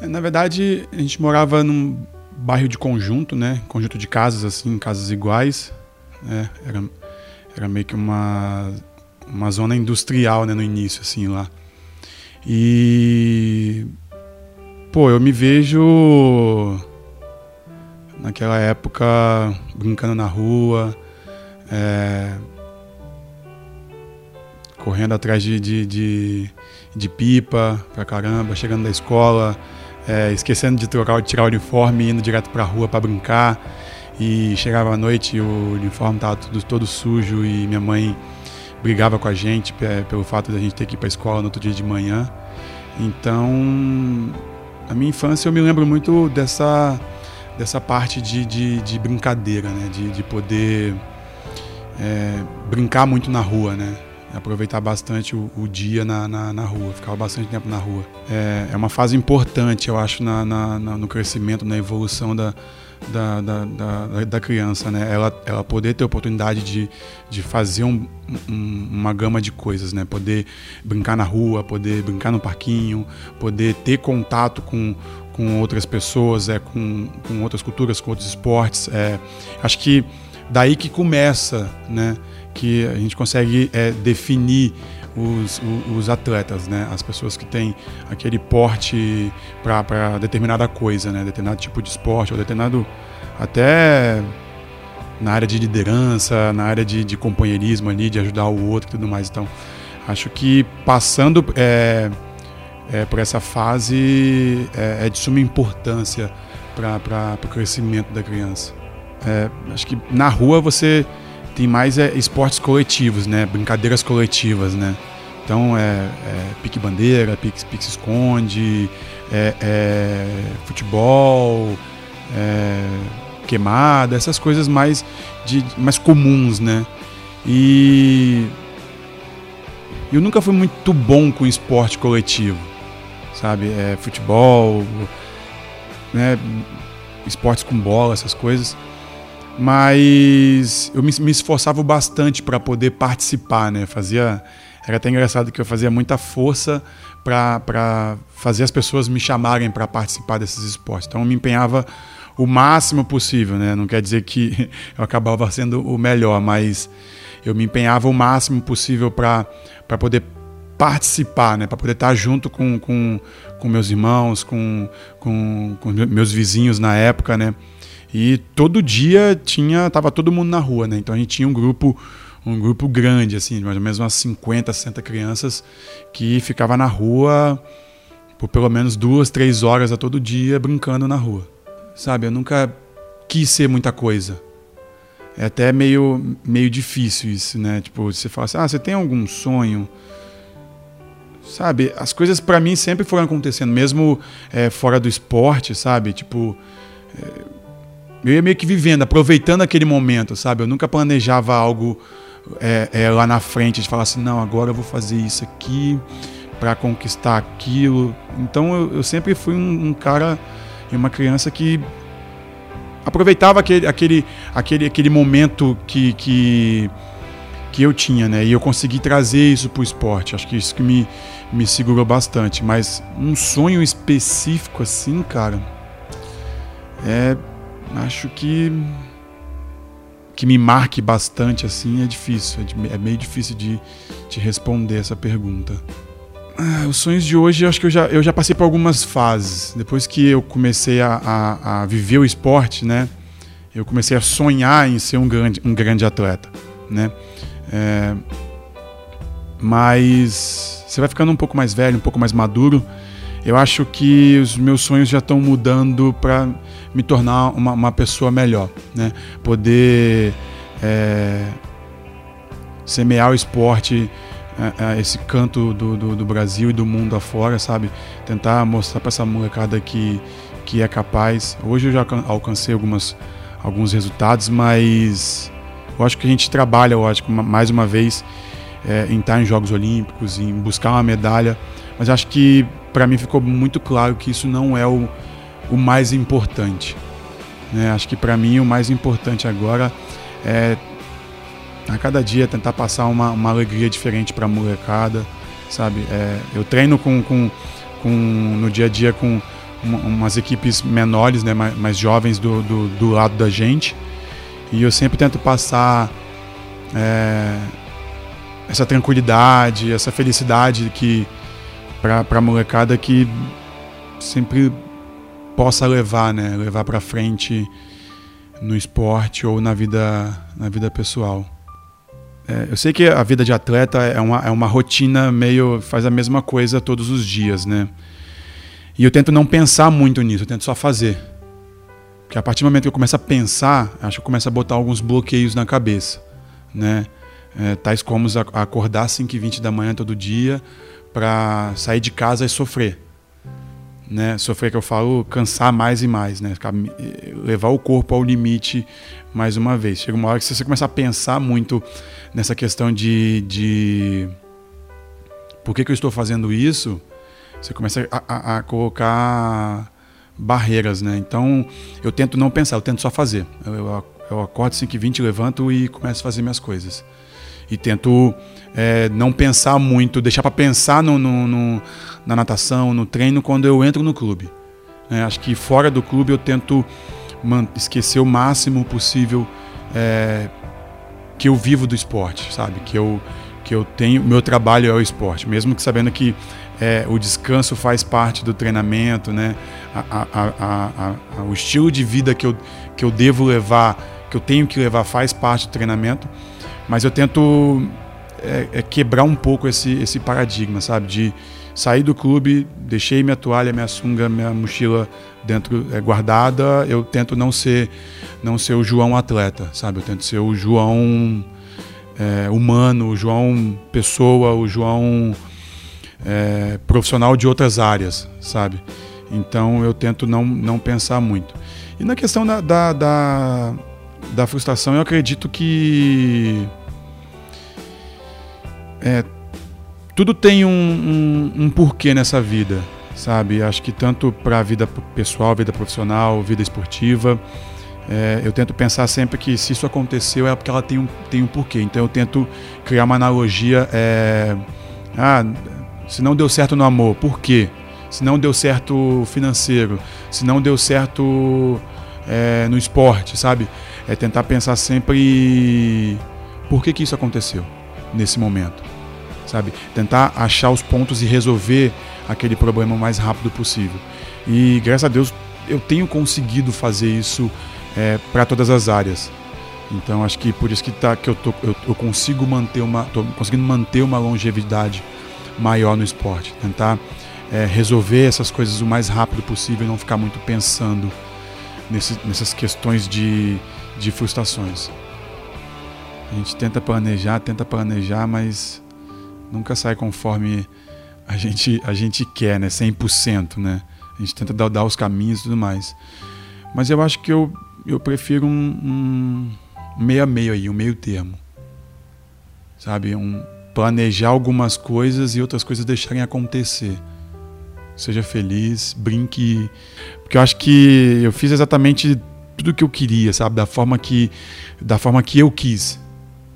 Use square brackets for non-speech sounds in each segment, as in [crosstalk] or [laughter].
É, na verdade, a gente morava num bairro de conjunto, né? Conjunto de casas, assim, casas iguais. Né? Era, era meio que uma, uma zona industrial, né? No início, assim, lá. E... Pô, eu me vejo naquela época brincando na rua, é, correndo atrás de, de, de, de, pipa pra caramba, chegando da escola, é, esquecendo de trocar, tirar o uniforme, indo direto pra rua para brincar. E chegava à noite e o uniforme tava tudo, todo sujo e minha mãe brigava com a gente pelo fato de a gente ter que ir para a escola no outro dia de manhã. Então, a minha infância eu me lembro muito dessa dessa parte de, de, de brincadeira, né? De, de poder é, brincar muito na rua, né? Aproveitar bastante o, o dia na, na, na, rua, ficar bastante tempo na rua. É, é uma fase importante, eu acho, na, na, no crescimento, na evolução da, da, da, da, da, criança, né? Ela, ela poder ter oportunidade de, de fazer um, um, uma gama de coisas, né? Poder brincar na rua, poder brincar no parquinho, poder ter contato com, com outras pessoas, é, com, com outras culturas, com outros esportes. É, acho que daí que começa, né? Que a gente consegue é, definir os, os, atletas, né? As pessoas que têm aquele porte para determinada coisa, né? Determinado tipo de esporte ou determinado até na área de liderança, na área de, de companheirismo ali, de ajudar o outro e tudo mais. Então, acho que passando é, é, por essa fase é, é de suma importância para o crescimento da criança. É, acho que na rua você tem mais é, esportes coletivos, né? Brincadeiras coletivas, né? Então é, é pique-bandeira, pique-esconde, é, é, futebol, é, queimada, essas coisas mais, de, mais comuns, né? E eu nunca fui muito bom com esporte coletivo, sabe? É, futebol, né? esportes com bola, essas coisas mas eu me, me esforçava bastante para poder participar, né? Fazia era até engraçado que eu fazia muita força para fazer as pessoas me chamarem para participar desses esportes. Então eu me empenhava o máximo possível, né? Não quer dizer que [laughs] eu acabava sendo o melhor, mas eu me empenhava o máximo possível para poder participar, né? Para poder estar junto com, com, com meus irmãos, com, com, com meus vizinhos na época, né? E todo dia tinha, tava todo mundo na rua, né? Então a gente tinha um grupo, um grupo grande, assim, mais ou menos umas 50, 60 crianças que ficava na rua por pelo menos duas, três horas a todo dia brincando na rua. Sabe, eu nunca quis ser muita coisa. É até meio, meio difícil isso, né? Tipo, você fala assim, ah, você tem algum sonho? Sabe, as coisas para mim sempre foram acontecendo, mesmo é, fora do esporte, sabe? Tipo, é, eu ia meio que vivendo, aproveitando aquele momento, sabe? Eu nunca planejava algo é, é, lá na frente, de falar assim, não, agora eu vou fazer isso aqui para conquistar aquilo. Então eu, eu sempre fui um, um, cara e uma criança que aproveitava aquele, aquele, aquele, aquele momento que, que, que eu tinha, né? E eu consegui trazer isso para o esporte. Acho que isso que me, me segurou bastante. Mas um sonho específico assim, cara, é acho que que me marque bastante assim é difícil, é, é meio difícil de, de responder essa pergunta. Ah, os sonhos de hoje, acho que eu já, eu já passei por algumas fases. Depois que eu comecei a, a, a viver o esporte, né? Eu comecei a sonhar em ser um grande, um grande atleta, né? É, mas você vai ficando um pouco mais velho, um pouco mais maduro. Eu acho que os meus sonhos já estão mudando para me tornar uma, uma pessoa melhor, né? Poder é, semear o esporte, é, é, esse canto do, do, do, Brasil e do mundo afora, sabe? Tentar mostrar para essa molecada que, que é capaz. Hoje eu já alcancei algumas, alguns resultados, mas eu acho que a gente trabalha, eu acho, mais uma vez, é, em estar em Jogos Olímpicos, em buscar uma medalha, mas acho que para mim ficou muito claro que isso não é o o mais importante. Né? Acho que para mim o mais importante agora é a cada dia tentar passar uma, uma alegria diferente para a molecada, sabe? É, eu treino com, com, com, no dia a dia com, umas equipes menores, né, mais, mais jovens do, do, do, lado da gente. E eu sempre tento passar é, essa tranquilidade, essa felicidade que para a molecada que sempre possa levar, né, levar para frente no esporte ou na vida, na vida pessoal. É, eu sei que a vida de atleta é uma, é uma rotina meio. faz a mesma coisa todos os dias, né? E eu tento não pensar muito nisso, eu tento só fazer. Porque a partir do momento que eu começo a pensar, acho que eu começo a botar alguns bloqueios na cabeça, né? É, tais como acordar às 5h20 da manhã todo dia para sair de casa e sofrer né? Sofrer que eu falo, cansar mais e mais, né? Levar o corpo ao limite mais uma vez. Chega uma hora que você começar a pensar muito nessa questão de, de por que, que eu estou fazendo isso, você começa a, a, a, colocar barreiras, né? Então eu tento não pensar, eu tento só fazer. Eu, eu, eu acordo 5 e 20 levanto e começo a fazer minhas coisas. E tento é, não pensar muito, deixar para pensar no, no, no, na natação, no treino, quando eu entro no clube. É, acho que fora do clube eu tento esquecer o máximo possível é, que eu vivo do esporte, sabe? Que eu, que eu tenho, meu trabalho é o esporte, mesmo que sabendo que é, o descanso faz parte do treinamento, né? A, a, a, o estilo de vida que eu, que eu devo levar, que eu tenho que levar, faz parte do treinamento, mas eu tento é, é quebrar um pouco esse, esse paradigma, sabe? De sair do clube, deixei minha toalha, minha sunga, minha mochila dentro é, guardada. Eu tento não ser não ser o João atleta, sabe? Eu tento ser o João é, humano, o João pessoa, o João é, profissional de outras áreas, sabe? Então eu tento não, não pensar muito. E na questão da, da, da, da frustração, eu acredito que é, tudo tem um, um, um, porquê nessa vida, sabe? Acho que tanto para a vida pessoal, vida profissional, vida esportiva, é, eu tento pensar sempre que se isso aconteceu é porque ela tem um, tem um porquê. Então eu tento criar uma analogia. É, ah, se não deu certo no amor, por quê? Se não deu certo financeiro, se não deu certo é, no esporte, sabe? É tentar pensar sempre por que, que isso aconteceu nesse momento sabe? Tentar achar os pontos e resolver aquele problema o mais rápido possível. E graças a Deus eu tenho conseguido fazer isso é, para todas as áreas. Então acho que por isso que, tá, que eu, tô, eu, eu consigo manter uma, tô conseguindo manter uma longevidade maior no esporte. Tentar é, resolver essas coisas o mais rápido possível e não ficar muito pensando nesse, nessas questões de, de frustrações. A gente tenta planejar, tenta planejar, mas nunca sai conforme a gente, a gente quer, né? 100%, né? A gente tenta dar, dar os caminhos e tudo mais. Mas eu acho que eu, eu prefiro um, um meio a meio aí, um meio termo. Sabe? Um, planejar algumas coisas e outras coisas deixarem acontecer. Seja feliz, brinque. Porque eu acho que eu fiz exatamente tudo que eu queria, sabe? Da forma que, da forma que eu quis.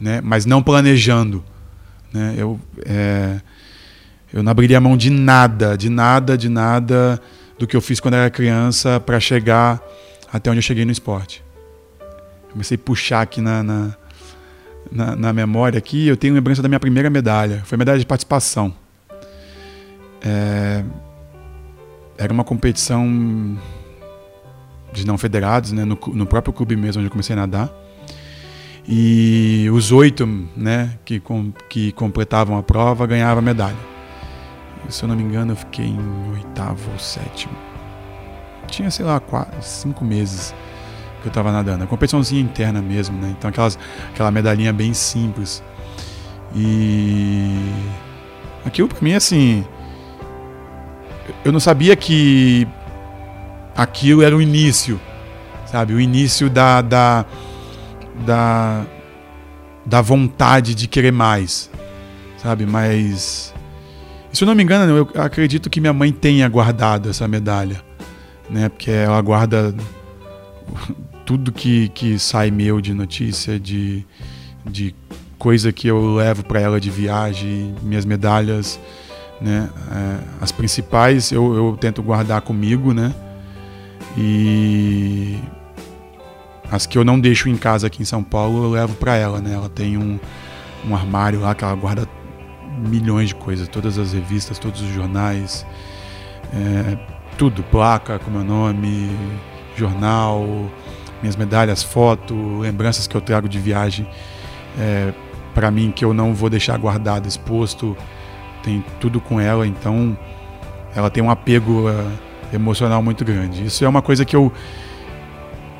Né? Mas não planejando né? Eu, é, eu não abriria mão de nada, de nada, de nada do que eu fiz quando era criança para chegar até onde eu cheguei no esporte. Comecei a puxar aqui na, na, na, na memória aqui, eu tenho lembrança da minha primeira medalha. Foi medalha de participação. É, era uma competição de não federados, né, no, no próprio clube mesmo onde eu comecei a nadar. E os oito né, que, com, que completavam a prova ganhavam a medalha. Se eu não me engano, eu fiquei em oitavo ou sétimo. Tinha, sei lá, quatro, cinco meses que eu estava nadando. A competiçãozinha interna mesmo, né? Então aquelas, aquela medalhinha bem simples. E aquilo para mim, assim, eu não sabia que aquilo era o início, sabe? O início da, da da, da vontade de querer mais, sabe? Mas, se eu não me engano, eu acredito que minha mãe tenha guardado essa medalha, né? Porque ela guarda tudo que, que sai meu de notícia, de, de coisa que eu levo para ela de viagem, minhas medalhas né? É, as principais eu, eu tento guardar comigo, né? E as que eu não deixo em casa aqui em São Paulo, eu levo para ela, né? Ela tem um, um armário lá que ela guarda milhões de coisas, todas as revistas, todos os jornais, é, tudo, placa com meu nome, jornal, minhas medalhas, foto, lembranças que eu trago de viagem é, para mim que eu não vou deixar guardado, exposto, tem tudo com ela, então ela tem um apego uh, emocional muito grande. Isso é uma coisa que eu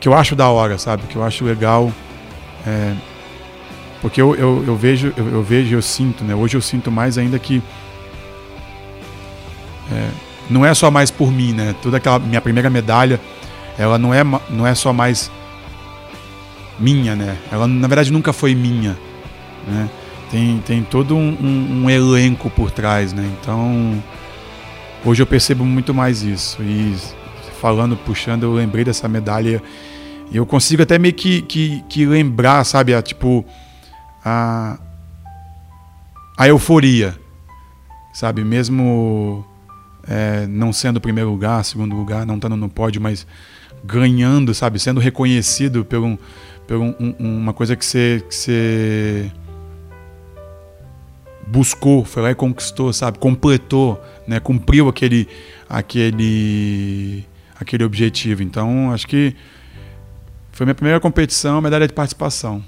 que eu acho da hora, sabe? Que eu acho legal, é, porque eu, eu, eu vejo eu, eu, vejo eu sinto, né? Hoje eu sinto mais ainda que é, não é só mais por mim, né? Toda aquela minha primeira medalha, ela não é não é só mais minha, né? Ela na verdade nunca foi minha, né? Tem, tem todo um, um, um, elenco por trás, né? Então hoje eu percebo muito mais isso e falando, puxando, eu lembrei dessa medalha eu consigo até meio que, que, que lembrar, sabe? A, tipo a a euforia, sabe? Mesmo é, não sendo primeiro lugar, segundo lugar, não estando no pódio, mas ganhando, sabe? Sendo reconhecido por, um, por um, um, uma coisa que você, que você buscou, foi lá e conquistou, sabe? Completou, né? Cumpriu aquele, aquele, aquele objetivo. Então, acho que foi minha primeira competição, medalha de participação.